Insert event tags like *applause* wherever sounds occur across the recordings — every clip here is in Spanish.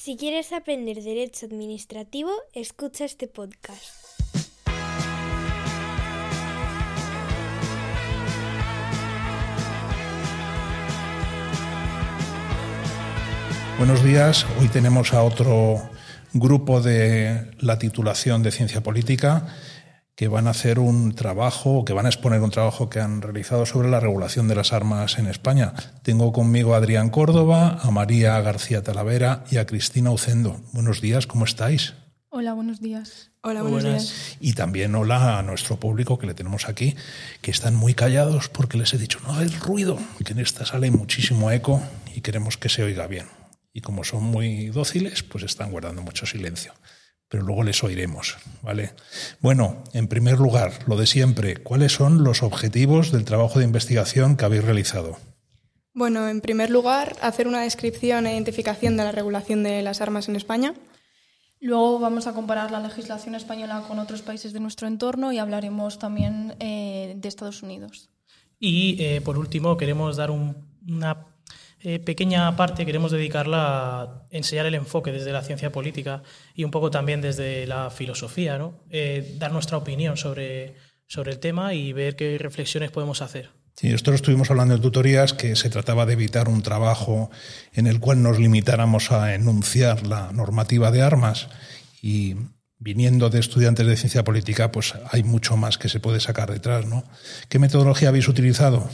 Si quieres aprender derecho administrativo, escucha este podcast. Buenos días, hoy tenemos a otro grupo de la titulación de Ciencia Política que van a hacer un trabajo, que van a exponer un trabajo que han realizado sobre la regulación de las armas en España. Tengo conmigo a Adrián Córdoba, a María García Talavera y a Cristina Ucendo. Buenos días, ¿cómo estáis? Hola, buenos días. Hola, buenos días. Y también hola a nuestro público que le tenemos aquí, que están muy callados porque les he dicho, no hay ruido, que en esta sala hay muchísimo eco y queremos que se oiga bien. Y como son muy dóciles, pues están guardando mucho silencio pero luego les oiremos, ¿vale? Bueno, en primer lugar, lo de siempre, ¿cuáles son los objetivos del trabajo de investigación que habéis realizado? Bueno, en primer lugar, hacer una descripción e identificación de la regulación de las armas en España. Luego vamos a comparar la legislación española con otros países de nuestro entorno y hablaremos también eh, de Estados Unidos. Y eh, por último, queremos dar una eh, pequeña parte queremos dedicarla a enseñar el enfoque desde la ciencia política y un poco también desde la filosofía, ¿no? Eh, dar nuestra opinión sobre, sobre el tema y ver qué reflexiones podemos hacer. Sí, lo estuvimos hablando en tutorías, que se trataba de evitar un trabajo en el cual nos limitáramos a enunciar la normativa de armas y viniendo de estudiantes de ciencia política, pues hay mucho más que se puede sacar detrás, ¿no? ¿Qué metodología habéis utilizado?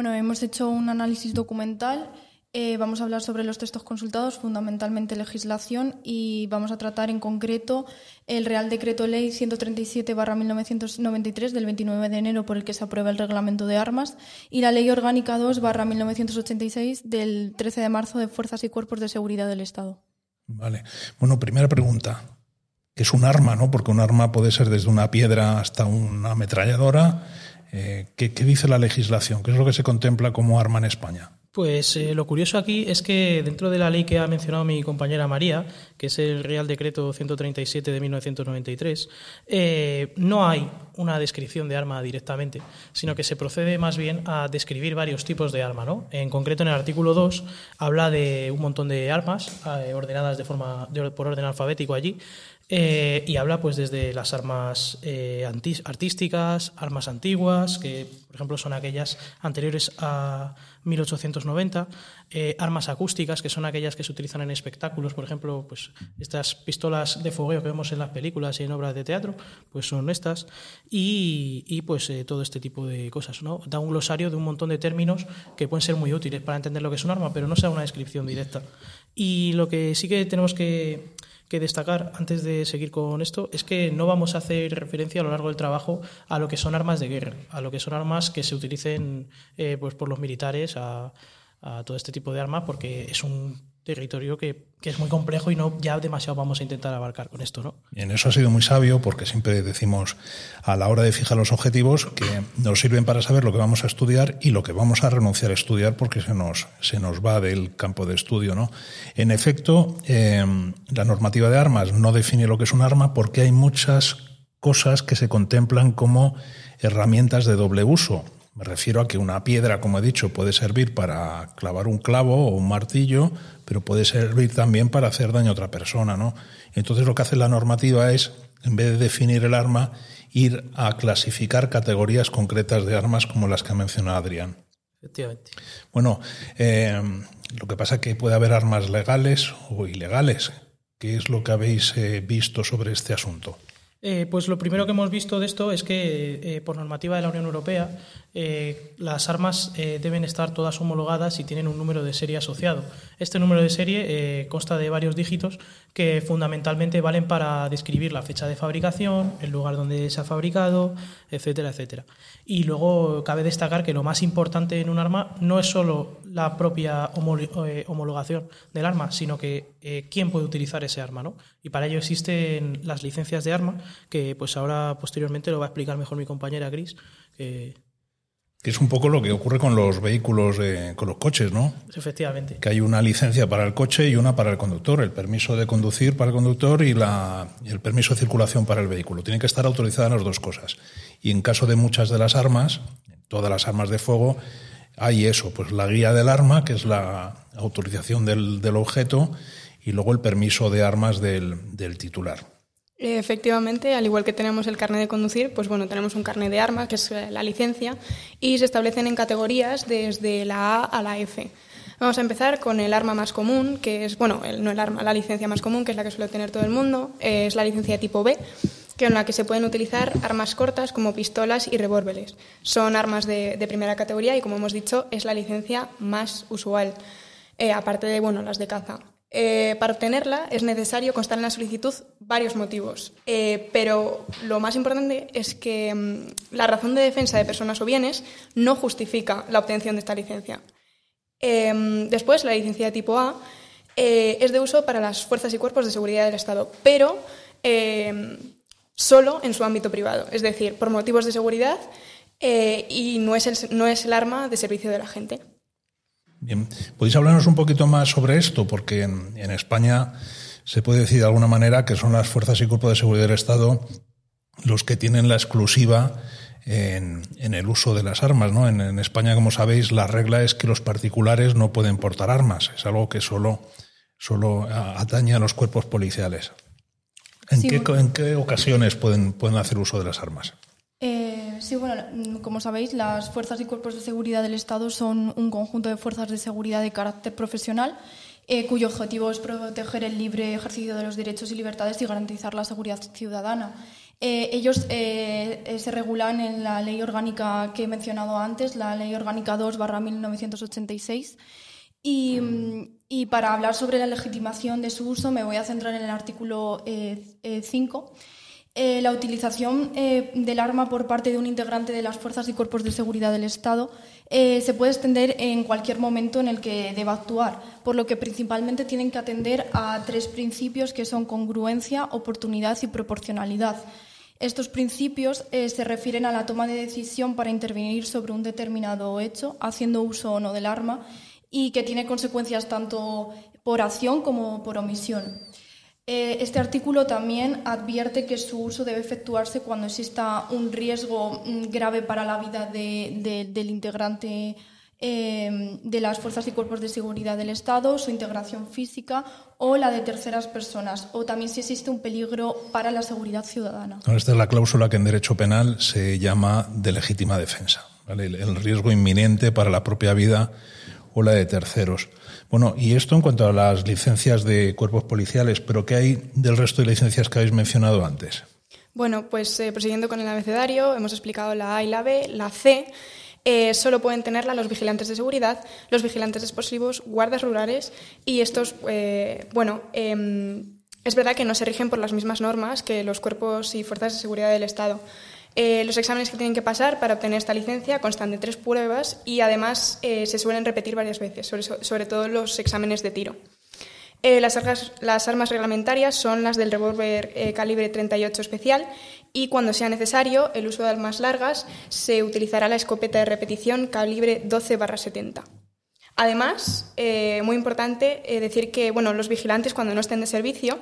Bueno, hemos hecho un análisis documental. Eh, vamos a hablar sobre los textos consultados, fundamentalmente legislación, y vamos a tratar en concreto el Real Decreto Ley 137-1993 del 29 de enero por el que se aprueba el Reglamento de Armas y la Ley Orgánica 2-1986 del 13 de marzo de Fuerzas y Cuerpos de Seguridad del Estado. Vale. Bueno, primera pregunta. ¿Qué es un arma? ¿no? Porque un arma puede ser desde una piedra hasta una ametralladora eh, ¿qué, dice la legislación? ¿Qué es lo que se contempla como arma en España? Pues eh, lo curioso aquí es que dentro de la ley que ha mencionado mi compañera María, que es el Real Decreto 137 de 1993, eh, no hay una descripción de arma directamente, sino que se procede más bien a describir varios tipos de arma. ¿no? En concreto, en el artículo 2 habla de un montón de armas ordenadas de forma, por orden alfabético allí, eh, y habla pues desde las armas eh, artísticas, armas antiguas, que por ejemplo son aquellas anteriores a 1890, eh, armas acústicas, que son aquellas que se utilizan en espectáculos, por ejemplo, pues estas pistolas de fogueo que vemos en las películas y en obras de teatro, pues son estas, y, y pues todo este tipo de cosas, ¿no? Da un glosario de un montón de términos que pueden ser muy útiles para entender lo que es un arma, pero no sea una descripción directa. Y lo que sí que tenemos que que destacar antes de seguir con esto es que no vamos a hacer referencia a lo largo del trabajo a lo que son armas de guerra, a lo que son armas que se utilicen eh, pues por los militares, a, a todo este tipo de armas, porque es un territorio que, que, es muy complejo y no ya demasiado vamos a intentar abarcar con esto, ¿no? En eso ha sido muy sabio porque siempre decimos a la hora de fijar los objetivos que nos sirven para saber lo que vamos a estudiar y lo que vamos a renunciar a estudiar porque se nos, se nos va del campo de estudio, ¿no? En efecto, eh, la normativa de armas no define lo que es un arma porque hay muchas cosas que se contemplan como herramientas de doble uso. Me refiero a que una piedra, como he dicho, puede servir para clavar un clavo o un martillo, pero puede servir también para hacer daño a otra persona, ¿no? Entonces lo que hace la normativa es, en vez de definir el arma, ir a clasificar categorías concretas de armas como las que ha mencionado Adrián. Efectivamente. Bueno, eh, lo que pasa es que puede haber armas legales o ilegales. ¿Qué es lo que habéis eh, visto sobre este asunto? Eh, pues lo primero que hemos visto de esto es que eh, por normativa de la Unión Europea eh, las armas deben estar todas homologadas y tienen un número de serie asociado. Este número de serie consta de varios dígitos que fundamentalmente valen para describir la fecha de fabricación, el lugar donde se ha fabricado, etcétera, etcétera. Y luego cabe destacar que lo más importante en un arma no es solo la propia homologación del arma, sino que quién puede utilizar ese arma. ¿no? Y para ello existen las licencias de arma que pues ahora posteriormente lo va a explicar mejor mi compañera Gris. Que... es un poco lo que ocurre con los vehículos, con los coches, ¿no? Efectivamente. Que hay una licencia para el coche y una para el conductor, el permiso de conducir para el conductor y, la, el permiso de circulación para el vehículo. Tienen que estar autorizadas las dos cosas. Y en caso de muchas de las armas, todas las armas de fuego, hay eso, pues la guía del arma, que es la autorización del, del objeto, y luego el permiso de armas del, del titular. Efectivamente, al igual que tenemos el carnet de conducir, pues bueno, tenemos un carnet de arma, que es eh, la licencia, y se establecen en categorías desde la A a la F. Vamos a empezar con el arma más común, que es, bueno, no el arma, la licencia más común, que es la que suele tener todo el mundo, es la licencia tipo B, que en la que se pueden utilizar armas cortas como pistolas y revólveres. Son armas de, primera categoría y, como hemos dicho, es la licencia más usual, eh, aparte de, bueno, las de caza. Eh, para obtenerla es necesario constar en la solicitud varios motivos, eh, pero lo más importante es que mm, la razón de defensa de personas o bienes no justifica la obtención de esta licencia. Em, después, la licencia de tipo A eh, es de uso para las fuerzas y cuerpos de seguridad del Estado, pero em, solo en su ámbito privado, es decir, por motivos de seguridad y no es, no es el arma de servicio de la gente. Bien, ¿podéis hablarnos un poquito más sobre esto? Porque en, España se puede decir de alguna manera que son las fuerzas y cuerpos de seguridad del Estado los que tienen la exclusiva en, el uso de las armas. ¿no? En, España, como sabéis, la regla es que los particulares no pueden portar armas. Es algo que solo, solo atañe a los cuerpos policiales. ¿En, qué, ¿en qué ocasiones pueden, pueden hacer uso de las armas? Eh, sí, bueno, mm, como sabéis, las fuerzas y cuerpos de seguridad del Estado son un conjunto de fuerzas de seguridad de carácter profesional eh, cuyo objetivo es proteger el libre ejercicio de los derechos y libertades y garantizar la seguridad ciudadana. Eh, ellos se regulan en la ley orgánica que he mencionado antes, la Ley Orgánica 2-1986. Y, mm, y, para hablar sobre la legitimación de su uso me voy a centrar en el artículo 5 eh, la utilización eh, del arma por parte de un integrante de las fuerzas y cuerpos de seguridad del Estado eh, se puede extender en cualquier momento en el que deba actuar, por lo que principalmente tienen que atender a tres principios que son congruencia, oportunidad y proporcionalidad. Estos principios se refieren a la toma de decisión para intervenir sobre un determinado hecho, haciendo uso o no del arma, y que tiene consecuencias tanto por acción como por omisión. Eh, este artículo también advierte que su uso debe efectuarse cuando exista un riesgo mm, grave para la vida del integrante em, de las fuerzas y cuerpos de seguridad del Estado, su integración física o la de terceras personas, o también si existe un peligro para la seguridad ciudadana. Esta es la cláusula que en derecho penal se llama de legítima defensa, el riesgo inminente para la propia vida o la de terceros. Bueno, y esto en cuanto a las licencias de cuerpos policiales, pero ¿qué hay del resto de licencias que habéis mencionado antes? Bueno, pues eh, prosiguiendo con el abecedario, hemos explicado la A y la B, la C. Eh, solo pueden tenerla los vigilantes de seguridad, los vigilantes explosivos, guardas rurales y estos, eh, bueno, em, es verdad que no se rigen por las mismas normas que los cuerpos y fuerzas de seguridad del Estado. Eh, los exámenes que tienen que pasar para obtener esta licencia constan de tres pruebas y además eh, se suelen repetir varias veces, sobre, todo los exámenes de tiro. Eh, las, armas, reglamentarias son las del revólver calibre 38 especial y cuando sea necesario el uso de armas largas se utilizará la escopeta de repetición calibre 12-70. Además, eh, muy importante eh, decir que bueno, los vigilantes, cuando no estén de servicio,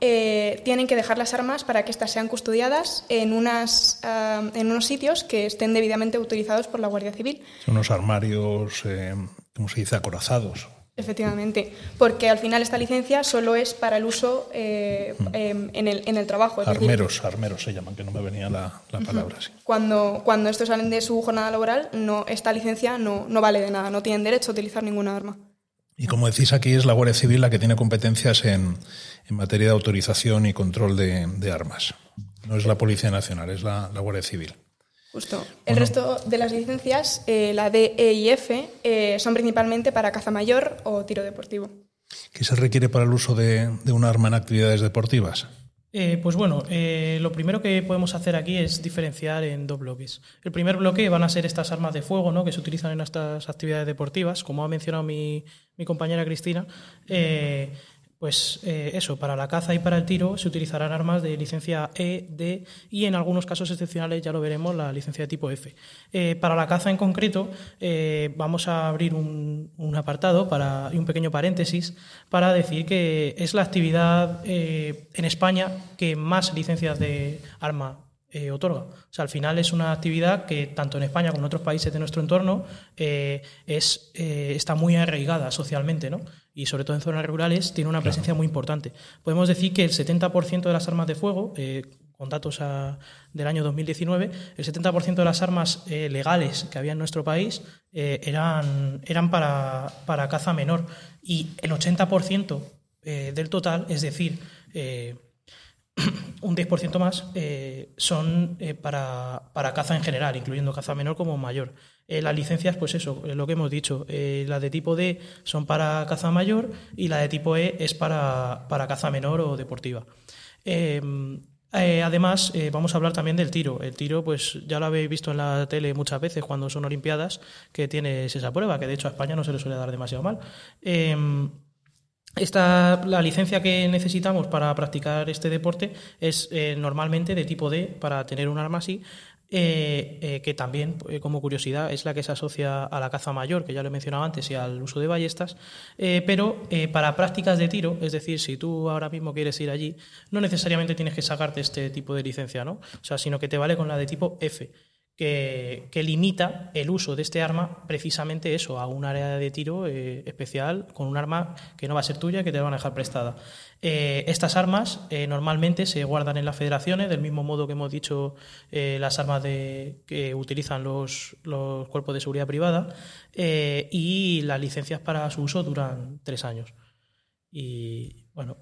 eh, tienen que dejar las armas para que éstas sean custodiadas en, unas, en unos sitios que estén debidamente autorizados por la Guardia Civil. Son unos armarios, ¿cómo se dice?, acorazados. Efectivamente, porque al final esta licencia solo es para el uso eh, em, en, el, en, el, trabajo. armeros, armeros se llaman, que no me venía la, palabra así. Cuando, cuando estos salen de su jornada laboral, no, esta licencia no, no vale de nada, no tienen derecho a utilizar ninguna arma. Y como decís aquí, es la Guardia Civil la que tiene competencias en, en materia de autorización y control de, de armas. No es la Policía Nacional, es la, Guardia Civil. Justo. El resto de las licencias, eh, la D, E y F, eh, son principalmente para caza mayor o tiro deportivo. ¿Qué se requiere para el uso de, un arma en actividades deportivas? Eh, pues bueno, lo primero que podemos hacer aquí es diferenciar en dos bloques. El primer bloque van a ser estas armas de fuego ¿no? que se utilizan en estas actividades deportivas, como ha mencionado mi, mi compañera Cristina. Pues eh, eso, para la caza y para el tiro se utilizarán armas de licencia E, D y en algunos casos excepcionales, ya lo veremos, la licencia de tipo F. Eh, para la caza en concreto, eh, vamos a abrir un, apartado para, y un pequeño paréntesis para decir que es la actividad en España que más licencias de arma otorga. O sea, al final es una actividad que tanto en España como en otros países de nuestro entorno es, está muy arraigada socialmente, ¿no? Y sobre todo en zonas rurales, tiene una presencia muy importante. Podemos decir que el 70% de las armas de fuego, eh, con datos del año 2019, el 70% de las armas eh, legales que había en nuestro país eh, eran, eran para, para, caza menor y el 80% del total, es decir, *coughs* un 10% más, son para, para caza en general, incluyendo caza menor como mayor. Eh, las licencias, pues eso, lo que hemos dicho, eh, las de tipo D son para caza mayor y la de tipo E es para, caza menor o deportiva. Em, eh, además, vamos a hablar también del tiro. El tiro, pues ya lo habéis visto en la tele muchas veces cuando son Olimpiadas, que tienes esa prueba, que de hecho a España no se le suele dar demasiado mal. Esta, la licencia que necesitamos para practicar este deporte es normalmente de tipo D para tener un arma así, eh, eh, que también, eh, como curiosidad, es la que se asocia a la caza mayor, que ya lo he mencionado antes, y al uso de ballestas, pero para prácticas de tiro, es decir, si tú ahora mismo quieres ir allí, no necesariamente tienes que sacarte este tipo de licencia, ¿no? O sea, sino que te vale con la de tipo F que, limita el uso de este arma precisamente eso, a un área de tiro eh, especial con un arma que no va a ser tuya que te van a dejar prestada. Eh, estas armas eh, normalmente se guardan en las federaciones, del mismo modo que hemos dicho las armas de, que utilizan los, los cuerpos de seguridad privada, y las licencias para su uso duran tres años. Y bueno.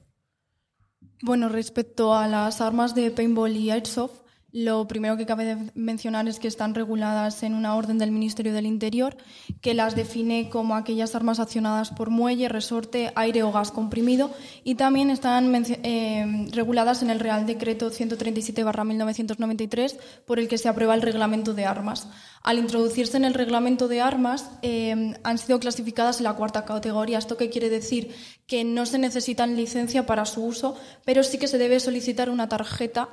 Bueno, respecto a las armas de paintball y airsoft, lo primero que cabe mencionar es que están reguladas en una orden del Ministerio del Interior que las define como aquellas armas accionadas por muelle, resorte, aire o gas comprimido y también están eh, reguladas en el Real Decreto 137-1993 por el que se aprueba el reglamento de armas. Al introducirse en el reglamento de armas eh, han sido clasificadas en la cuarta categoría. ¿Esto qué quiere decir? Que no se necesitan licencia para su uso, pero sí que se debe solicitar una tarjeta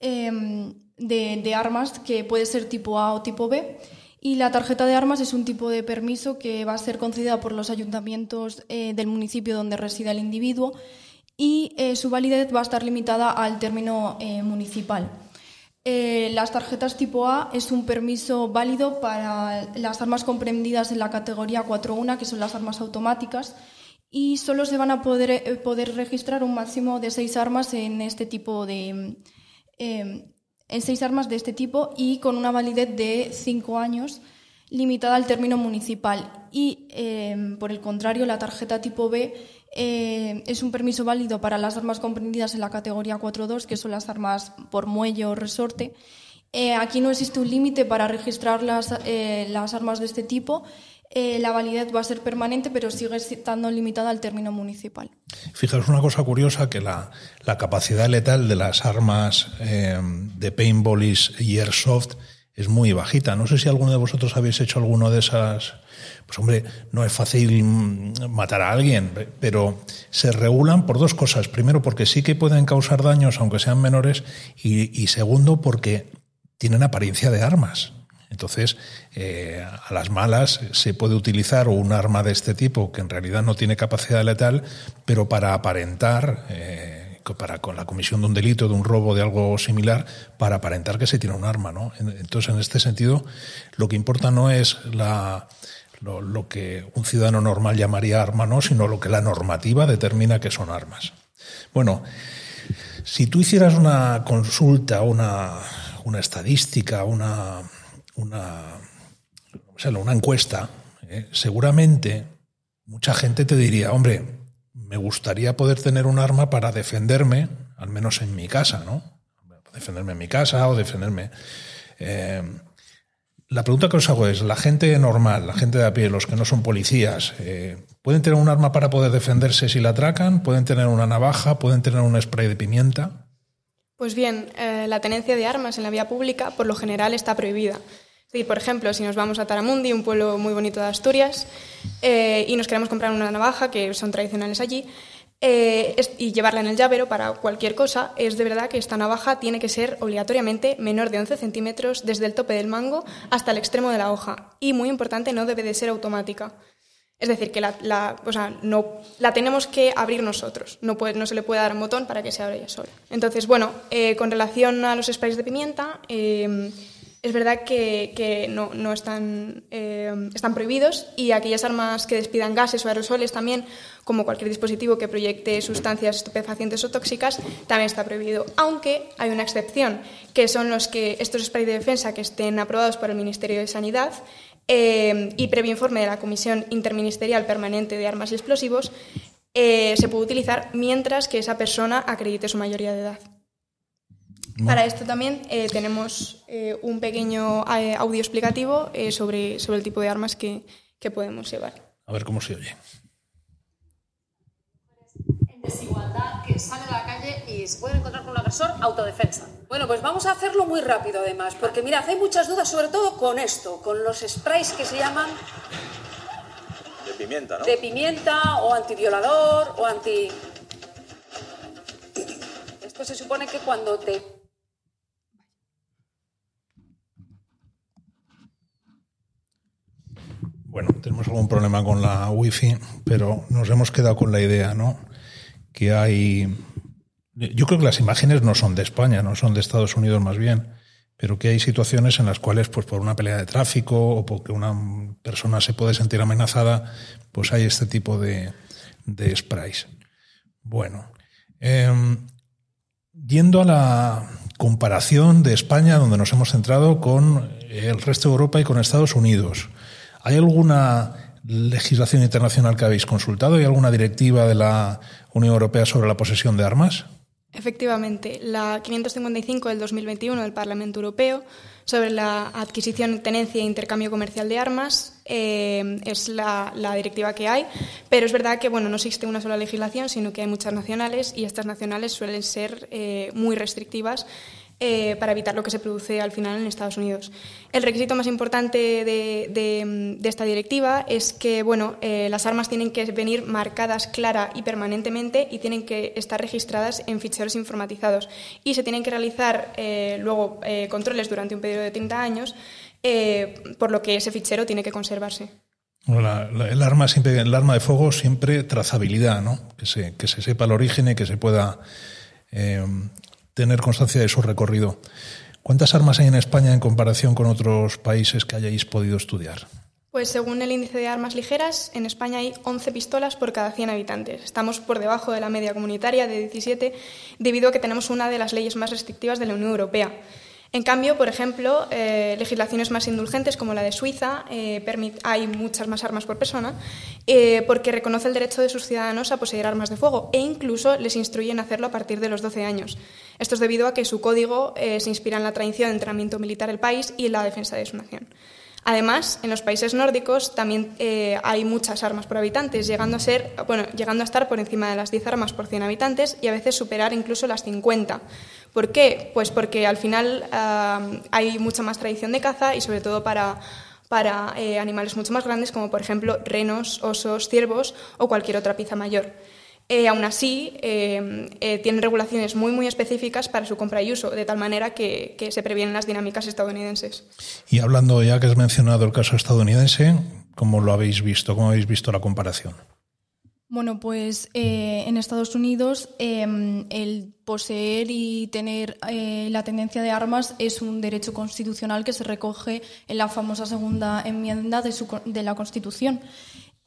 Em, de, armas que puede ser tipo A o tipo B. Y la tarjeta de armas es un tipo de permiso que va a ser concedida por los ayuntamientos eh, del municipio donde reside el individuo y eh, su validez va a estar limitada al término eh, municipal. las tarjetas tipo A es un permiso válido para las armas comprendidas en la categoría 4.1, que son las armas automáticas, y solo se van a poder, poder registrar un máximo de seis armas en este tipo de, Em, en seis armas de este tipo y con una validez de cinco años limitada al término municipal. Y, em, por el contrario, la tarjeta tipo B eh, es un permiso válido para las armas comprendidas en la categoría 4.2, que son las armas por muelle o resorte. Eh, aquí no existe un límite para registrar las, eh, las armas de este tipo eh, la validez va a ser permanente, pero sigue estando limitada al término municipal. Fijaros una cosa curiosa, que la, capacidad letal de las armas eh, de paintball y airsoft es muy bajita. No sé si alguno de vosotros habéis hecho alguno de esas... Pues hombre, no es fácil matar a alguien, pero se regulan por dos cosas. Primero, porque sí que pueden causar daños, aunque sean menores, y segundo, porque tienen apariencia de armas. Entonces, eh, a las malas se puede utilizar un arma de este tipo que en realidad no tiene capacidad letal, pero para aparentar, eh, para con la comisión de un delito, de un robo, de algo similar, para aparentar que se tiene un arma, ¿no? Entonces, en este sentido, lo que importa no es lo, que un ciudadano normal llamaría arma, no, sino lo que la normativa determina que son armas. Bueno, si tú hicieras una consulta, una estadística, una una, una encuesta, eh, seguramente mucha gente te diría, hombre, me gustaría poder tener un arma para defenderme, al menos en mi casa, ¿no? defenderme en mi casa o defenderme. Eh, la pregunta que os hago es, la gente normal, la gente de a pie, los que no son policías, eh, ¿pueden tener un arma para poder defenderse si la atracan? ¿Pueden tener una navaja? ¿Pueden tener un spray de pimienta? Pues bien, la tenencia de armas en la vía pública por lo general está prohibida. Por ejemplo, si nos vamos a Taramundi, un pueblo muy bonito de Asturias, y nos queremos comprar una navaja, que son tradicionales allí, eh, y llevarla en el llavero para cualquier cosa, es de verdad que esta navaja tiene que ser obligatoriamente menor de 11 centímetros desde el tope del mango hasta el extremo de la hoja. Y muy importante, no debe de ser automática. Es decir, que la, no, la tenemos que abrir nosotros. No, puede, no se le puede dar un botón para que se abra ella sola. Entonces, bueno, eh, con relación a los sprays de pimienta, eh, es verdad que, no, están, eh, están prohibidos y aquellas armas que despidan gases o aerosoles también, como cualquier dispositivo que proyecte sustancias estupefacientes o tóxicas, también está prohibido. Aunque hay una excepción, que son los que estos sprays de defensa que estén aprobados por el Ministerio de Sanidad eh, y previo informe de la Comisión Interministerial Permanente de Armas y Explosivos, eh, se puede utilizar mientras que esa persona acredite su mayoría de edad. Para esto también eh, tenemos eh, un pequeño eh, audio explicativo sobre, sobre el tipo de armas que, que podemos llevar. A ver cómo se oye. En desigualdad, que sale a la calle y se puede encontrar con un agresor, autodefensa. Bueno, pues vamos a hacerlo muy rápido además, porque mirad, hay muchas dudas sobre todo con esto, con los sprays que se llaman... De pimienta, ¿no? De pimienta o antiviolador o anti... Esto se supone que cuando te Bueno, tenemos algún problema con la wifi, pero nos hemos quedado con la idea, ¿no? Que hay. Yo creo que las imágenes no son de España, no son de Estados Unidos más bien, pero que hay situaciones en las cuales, pues por una pelea de tráfico o porque una persona se puede sentir amenazada, pues hay este tipo de, de sprays. Bueno, em, yendo a la comparación de España, donde nos hemos centrado con el resto de Europa y con Estados Unidos. ¿Hay alguna legislación internacional que habéis consultado? ¿Hay alguna directiva de la Unión Europea sobre la posesión de armas? Efectivamente, la 555 del 2021 del Parlamento Europeo sobre la adquisición, tenencia e intercambio comercial de armas eh, es la, directiva que hay, pero es verdad que bueno, no existe una sola legislación, sino que hay muchas nacionales y estas nacionales suelen ser eh, muy restrictivas eh, para evitar lo que se produce al final en Estados Unidos. El requisito más importante de, esta directiva es que bueno, eh, las armas tienen que venir marcadas clara y permanentemente y tienen que estar registradas en ficheros informatizados y se tienen que realizar eh, luego controles durante un periodo de 30 años, por lo que ese fichero tiene que conservarse. el, arma siempre, el arma de fuego siempre trazabilidad, ¿no? que, se, que se sepa el origen y que se pueda tener constancia de su recorrido. ¿Cuántas armas hay en España en comparación con otros países que hayáis podido estudiar? Pues según el índice de armas ligeras, en España hay 11 pistolas por cada 100 habitantes. Estamos por debajo de la media comunitaria de 17 debido a que tenemos una de las leyes más restrictivas de la Unión Europea. En cambio, por ejemplo, eh, legislaciones más indulgentes como la de Suiza, eh, hay muchas más armas por persona, eh, porque reconoce el derecho de sus ciudadanos a poseer armas de fuego e incluso les instruyen a hacerlo a partir de los 12 años. Esto es debido a que su código se inspira en la tradición de entrenamiento militar del país y en la defensa de su nación. Además, en los países nórdicos también hay muchas armas por habitantes, llegando a, ser, bueno, llegando a estar por encima de las 10 armas por 100 habitantes y a veces superar incluso las 50. ¿Por qué? Pues porque al final hay mucha más tradición de caza y sobre todo para, para eh, animales mucho más grandes como por ejemplo renos, osos, ciervos o cualquier otra pieza mayor. Eh, aún así, eh, tienen regulaciones muy, muy específicas para su compra y uso, de tal manera que, que, se previenen las dinámicas estadounidenses. Y hablando, ya que has mencionado el caso estadounidense, ¿cómo lo habéis visto? ¿Cómo habéis visto la comparación? Bueno, pues eh, en Estados Unidos em, el poseer y tener eh, la tendencia de armas es un derecho constitucional que se recoge en la famosa segunda enmienda de, de la Constitución.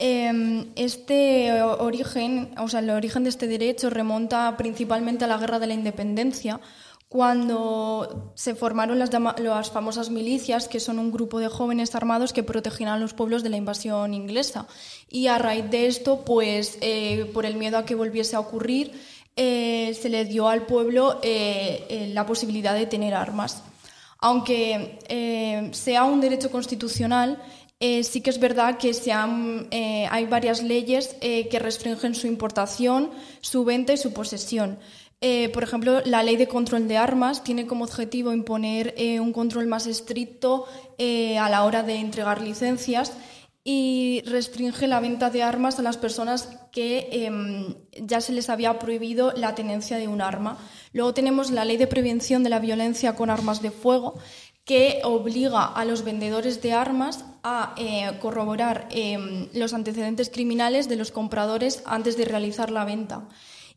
Em, este origen, o sea, el origen de este derecho remonta principalmente a la Guerra de la Independencia, cuando se formaron las, las, famosas milicias, que son un grupo de jóvenes armados que protegían a los pueblos de la invasión inglesa. Y a raíz de esto, pues eh, por el miedo a que volviese a ocurrir, eh, se le dio al pueblo eh, la posibilidad de tener armas. Aunque sea un derecho constitucional, sí que es verdad que se hay varias leyes que restringen su importación, su venta y su posesión. Eh, por ejemplo, la ley de control de armas tiene como objetivo imponer eh, un control más estricto eh, a la hora de entregar licencias y restringe la venta de armas a las personas que em, ya se les había prohibido la tenencia de un arma. Luego tenemos la ley de prevención de la violencia con armas de fuego que obliga a los vendedores de armas a corroborar em, los antecedentes criminales de los compradores antes de realizar la venta.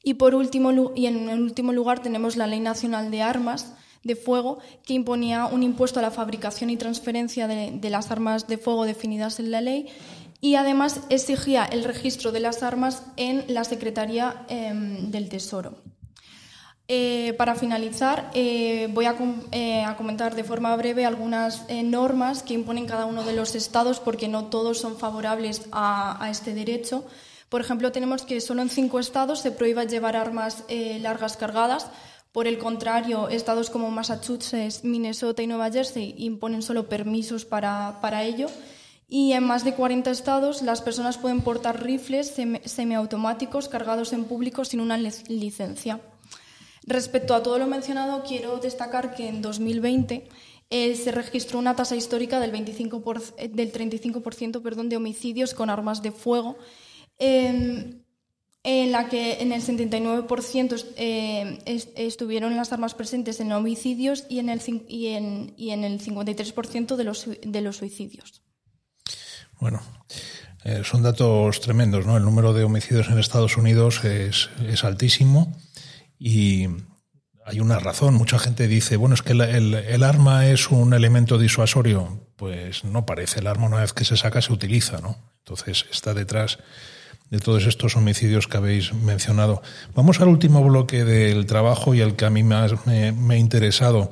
Y, por último, y en último lugar tenemos la Ley Nacional de Armas de Fuego, que imponía un impuesto a la fabricación y transferencia de, las armas de fuego definidas en la ley y además exigía el registro de las armas en la Secretaría em, del Tesoro. Eh, para finalizar, eh, voy eh, a, comentar de forma breve algunas normas que imponen cada uno de los estados, porque no todos son favorables a este derecho. Por ejemplo, tenemos que solo en cinco estados se prohíba llevar armas largas cargadas. Por el contrario, estados como Massachusetts, Minnesota y Nueva Jersey imponen solo permisos para, ello. Y en más de 40 estados las personas pueden portar rifles semiautomáticos cargados en público sin una licencia. Respecto a todo lo mencionado, quiero destacar que en 2020 eh, se registró una tasa histórica del, 25 del 35% perdón, de homicidios con armas de fuego Em, en la que en el 79% eh, estuvieron las armas presentes en homicidios y en el, y en, y en el 53% de los, de los suicidios. Bueno, eh, son datos tremendos, ¿no? El número de homicidios en Estados Unidos es altísimo y hay una razón. Mucha gente dice, bueno, es que el, el, arma es un elemento disuasorio. Pues no parece. El arma una vez que se saca se utiliza, ¿no? Entonces está detrás de todos estos homicidios que habéis mencionado. Vamos al último bloque del trabajo y al que a mí más me, ha interesado,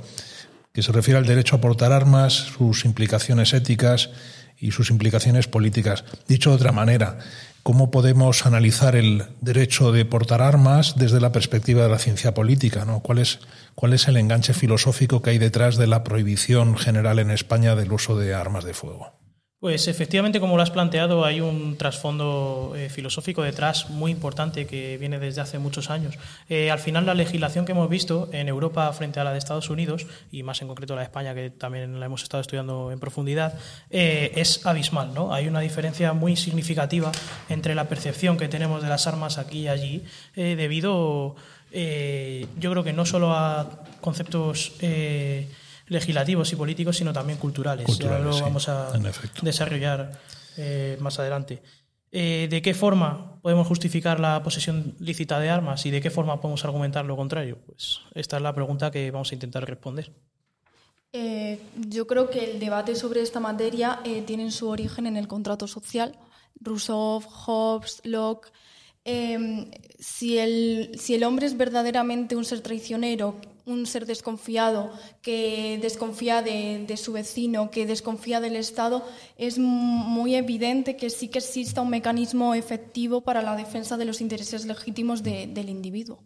que se refiere al derecho a portar armas, sus implicaciones éticas y sus implicaciones políticas. Dicho de otra manera, ¿cómo podemos analizar el derecho de portar armas desde la perspectiva de la ciencia política? ¿no? ¿Cuál, es, ¿Cuál es el enganche filosófico que hay detrás de la prohibición general en España del uso de armas de fuego? Pues efectivamente, como lo has planteado, hay un trasfondo eh, filosófico detrás muy importante que viene desde hace muchos años. Eh, al final, la legislación que hemos visto en Europa frente a la de Estados Unidos, y más en concreto la de España, que también la hemos estado estudiando en profundidad, eh, es abismal. ¿no? Hay una diferencia muy significativa entre la percepción que tenemos de las armas aquí y allí, debido, yo creo que no solo a conceptos legislativos y políticos, sino también culturales. ya lo vamos a desarrollar eh, más adelante. Eh, ¿De qué forma podemos justificar la posesión lícita de armas y de qué forma podemos argumentar lo contrario? Pues esta es la pregunta que vamos a intentar responder. Eh, yo creo que el debate sobre esta materia tiene su origen en el contrato social. Rousseau, Hobbes, Locke. si, el, si el hombre es verdaderamente un ser traicionero un ser desconfiado, que desconfía de, su vecino, que desconfía del Estado, es muy evidente que sí que exista un mecanismo efectivo para la defensa de los intereses legítimos del individuo.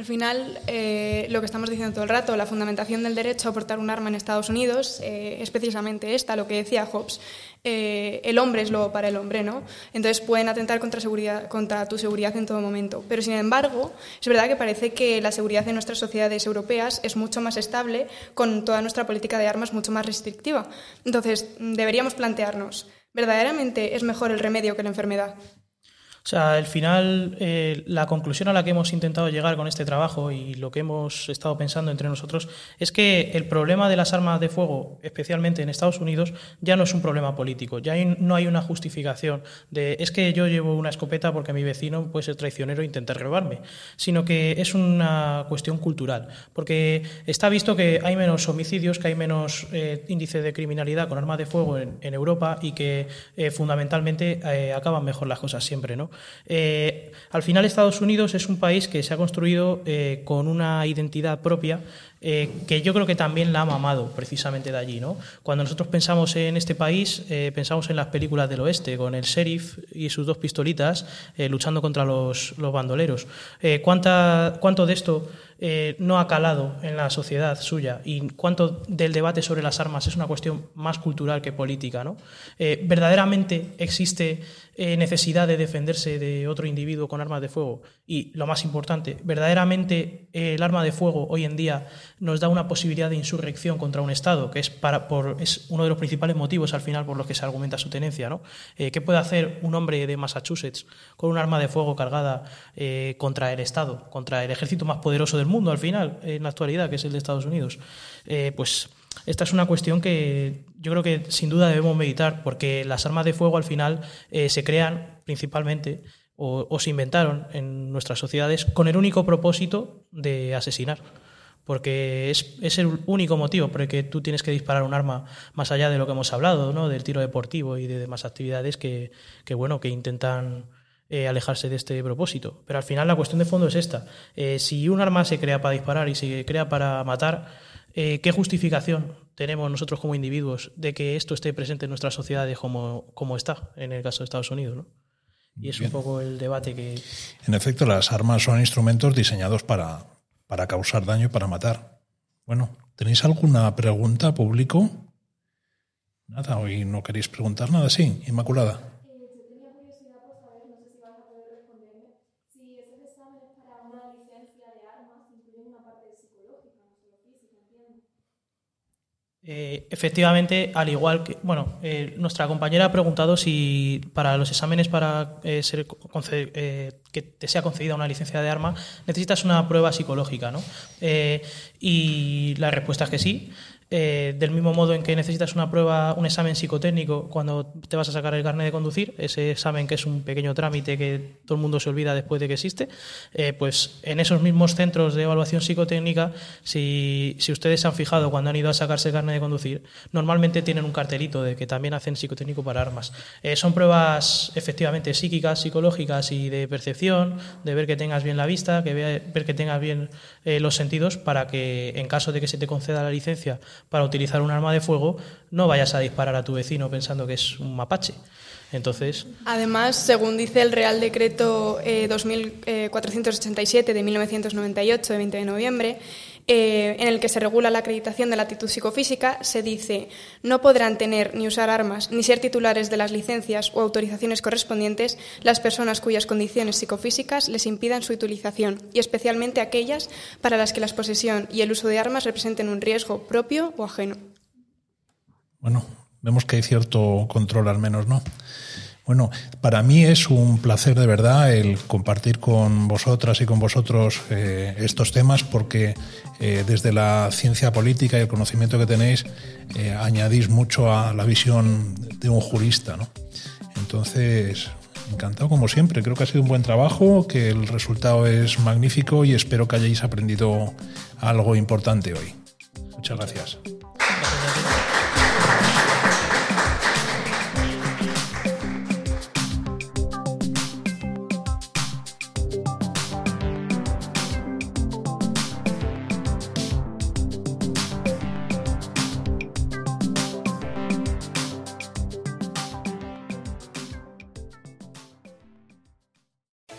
Al final, eh, lo que estamos diciendo todo el rato, la fundamentación del derecho a portar un arma en Estados Unidos eh, es precisamente esta, lo que decía Hobbes. Eh, el hombre es lo para el hombre, ¿no? Entonces pueden atentar contra, contra tu seguridad en todo momento. Pero sin embargo, es verdad que parece que la seguridad en nuestras sociedades europeas es mucho más estable, con toda nuestra política de armas mucho más restrictiva. Entonces, deberíamos plantearnos, ¿verdaderamente es mejor el remedio que la enfermedad? O sea, al final, eh, la conclusión a la que hemos intentado llegar con este trabajo y lo que hemos estado pensando entre nosotros es que el problema de las armas de fuego, especialmente en Estados Unidos, ya no es un problema político, ya no hay una justificación de es que yo llevo una escopeta porque mi vecino puede ser traicionero e intentar robarme, sino que es una cuestión cultural, porque está visto que hay menos homicidios, que hay menos eh, índice de criminalidad con armas de fuego en, Europa y que eh, fundamentalmente acaban mejor las cosas siempre, ¿no? Eh, al final Estados Unidos es un país que se ha construido eh, con una identidad propia eh, que yo creo que también la ha mamado precisamente de allí. ¿no? Cuando nosotros pensamos en este país, pensamos en las películas del oeste, con el sheriff y sus dos pistolitas luchando contra los, los bandoleros. ¿cuánta, ¿Cuánto de esto no ha calado en la sociedad suya? ¿Y cuánto del debate sobre las armas es una cuestión más cultural que política? ¿no? ¿Verdaderamente existe necesidad de defenderse de otro individuo con armas de fuego? Y lo más importante, ¿verdaderamente el arma de fuego hoy en día nos da una posibilidad de insurrección contra un Estado, que es, para, por, es uno de los principales motivos al final por los que se argumenta su tenencia. ¿no? Eh, ¿Qué puede hacer un hombre de Massachusetts con un arma de fuego cargada eh, contra el Estado, contra el ejército más poderoso del mundo al final, en la actualidad, que es el de Estados Unidos? Eh, pues esta es una cuestión que yo creo que sin duda debemos meditar, porque las armas de fuego al final se crean principalmente o, o, se inventaron en nuestras sociedades con el único propósito de asesinar porque es, es, el único motivo por el que tú tienes que disparar un arma más allá de lo que hemos hablado, ¿no? del tiro deportivo y de demás actividades que, que bueno, que intentan eh, alejarse de este propósito. Pero al final la cuestión de fondo es esta. Eh, si un arma se crea para disparar y se crea para matar, eh, ¿qué justificación tenemos nosotros como individuos de que esto esté presente en nuestras sociedades como, como está en el caso de Estados Unidos? ¿no? Y es un poco el debate que... En efecto, las armas son instrumentos diseñados para, para causar daño y para matar. Bueno, ¿tenéis alguna pregunta, público? Nada, hoy no queréis preguntar nada, sí, Inmaculada. Eh, efectivamente, al igual que, bueno, eh, nuestra compañera ha preguntado si para los exámenes para eh, ser que te sea concedida una licencia de arma necesitas una prueba psicológica, ¿no? y la respuesta es que sí. Eh, del mismo modo en que necesitas una prueba, un examen psicotécnico cuando te vas a sacar el carnet de conducir, ese examen que es un pequeño trámite que todo el mundo se olvida después de que existe, eh, pues en esos mismos centros de evaluación psicotécnica, si, si, ustedes se han fijado cuando han ido a sacarse el carnet de conducir, normalmente tienen un cartelito de que también hacen psicotécnico para armas. Eh, son pruebas efectivamente psíquicas, psicológicas y de percepción, de ver que tengas bien la vista, que ver que tengas bien los sentidos, para que en caso de que se te conceda la licencia, para utilizar un arma de fuego, no vayas a disparar a tu vecino pensando que es un mapache. Entonces. Además, según dice el Real Decreto 2487 eh, de 1998, de 20 de noviembre, eh, en el que se regula la acreditación de la actitud psicofísica, se dice no podrán tener ni usar armas ni ser titulares de las licencias o autorizaciones correspondientes las personas cuyas condiciones psicofísicas les impidan su utilización, y especialmente aquellas para las que la posesión y el uso de armas representen un riesgo propio o ajeno. Bueno, vemos que hay cierto control al menos, ¿no? Bueno, para mí es un placer de verdad el compartir con vosotras y con vosotros eh, estos temas porque eh, desde la ciencia política y el conocimiento que tenéis eh, añadís mucho a la visión de un jurista. ¿no? Entonces, encantado como siempre. Creo que ha sido un buen trabajo, que el resultado es magnífico y espero que hayáis aprendido algo importante hoy. Muchas gracias.